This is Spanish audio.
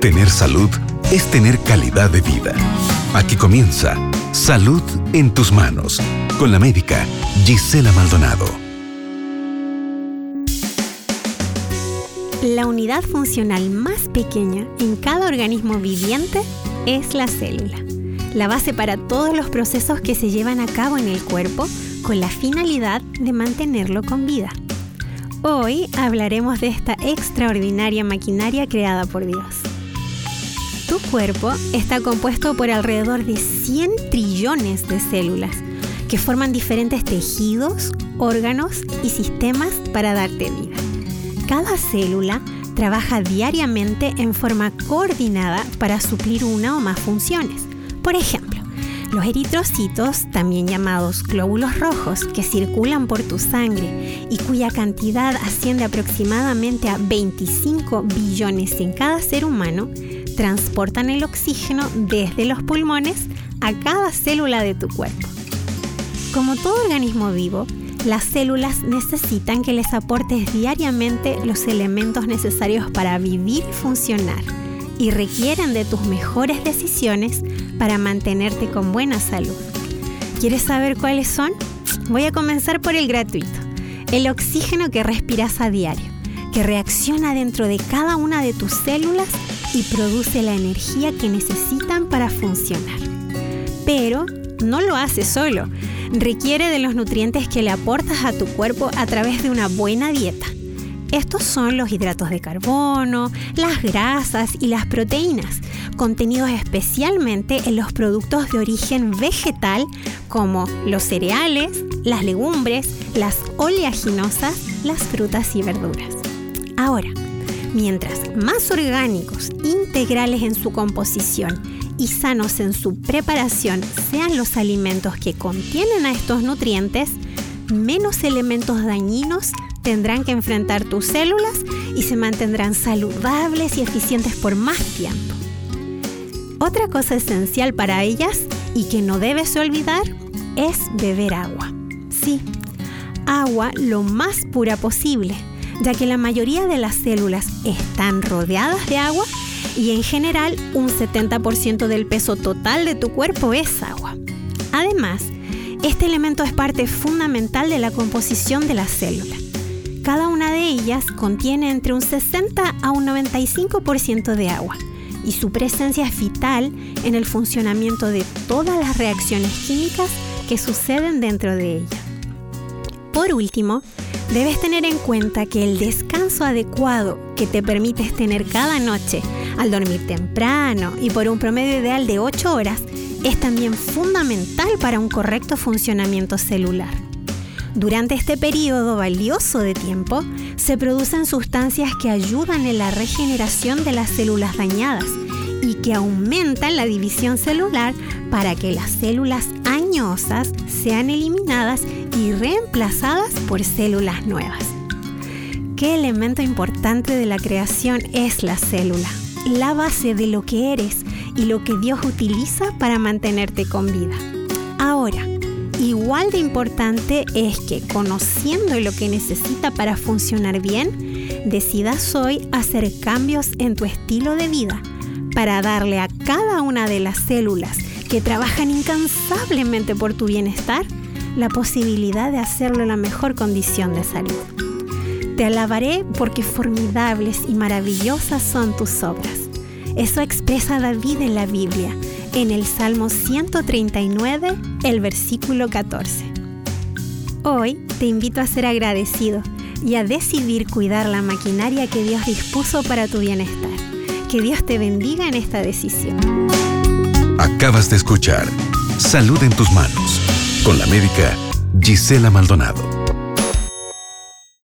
Tener salud es tener calidad de vida. Aquí comienza Salud en tus manos con la médica Gisela Maldonado. La unidad funcional más pequeña en cada organismo viviente es la célula, la base para todos los procesos que se llevan a cabo en el cuerpo con la finalidad de mantenerlo con vida. Hoy hablaremos de esta extraordinaria maquinaria creada por Dios. Tu cuerpo está compuesto por alrededor de 100 trillones de células que forman diferentes tejidos, órganos y sistemas para darte vida. Cada célula trabaja diariamente en forma coordinada para suplir una o más funciones. Por ejemplo, los eritrocitos, también llamados glóbulos rojos, que circulan por tu sangre y cuya cantidad asciende aproximadamente a 25 billones en cada ser humano, transportan el oxígeno desde los pulmones a cada célula de tu cuerpo. Como todo organismo vivo, las células necesitan que les aportes diariamente los elementos necesarios para vivir y funcionar y requieren de tus mejores decisiones para mantenerte con buena salud. ¿Quieres saber cuáles son? Voy a comenzar por el gratuito, el oxígeno que respiras a diario, que reacciona dentro de cada una de tus células y produce la energía que necesitan para funcionar. Pero no lo hace solo, requiere de los nutrientes que le aportas a tu cuerpo a través de una buena dieta. Estos son los hidratos de carbono, las grasas y las proteínas, contenidos especialmente en los productos de origen vegetal como los cereales, las legumbres, las oleaginosas, las frutas y verduras. Ahora, Mientras más orgánicos, integrales en su composición y sanos en su preparación sean los alimentos que contienen a estos nutrientes, menos elementos dañinos tendrán que enfrentar tus células y se mantendrán saludables y eficientes por más tiempo. Otra cosa esencial para ellas y que no debes olvidar es beber agua. Sí, agua lo más pura posible ya que la mayoría de las células están rodeadas de agua y en general un 70% del peso total de tu cuerpo es agua. Además, este elemento es parte fundamental de la composición de la célula. Cada una de ellas contiene entre un 60 a un 95% de agua y su presencia es vital en el funcionamiento de todas las reacciones químicas que suceden dentro de ella. Por último, Debes tener en cuenta que el descanso adecuado que te permites tener cada noche al dormir temprano y por un promedio ideal de 8 horas es también fundamental para un correcto funcionamiento celular. Durante este periodo valioso de tiempo se producen sustancias que ayudan en la regeneración de las células dañadas y que aumentan la división celular para que las células añosas sean eliminadas y reemplazadas por células nuevas. ¿Qué elemento importante de la creación es la célula? La base de lo que eres y lo que Dios utiliza para mantenerte con vida. Ahora, igual de importante es que conociendo lo que necesita para funcionar bien, decidas hoy hacer cambios en tu estilo de vida para darle a cada una de las células que trabajan incansablemente por tu bienestar la posibilidad de hacerlo en la mejor condición de salud. Te alabaré porque formidables y maravillosas son tus obras. Eso expresa David en la Biblia, en el Salmo 139, el versículo 14. Hoy te invito a ser agradecido y a decidir cuidar la maquinaria que Dios dispuso para tu bienestar. Que Dios te bendiga en esta decisión. Acabas de escuchar Salud en tus manos con la médica Gisela Maldonado.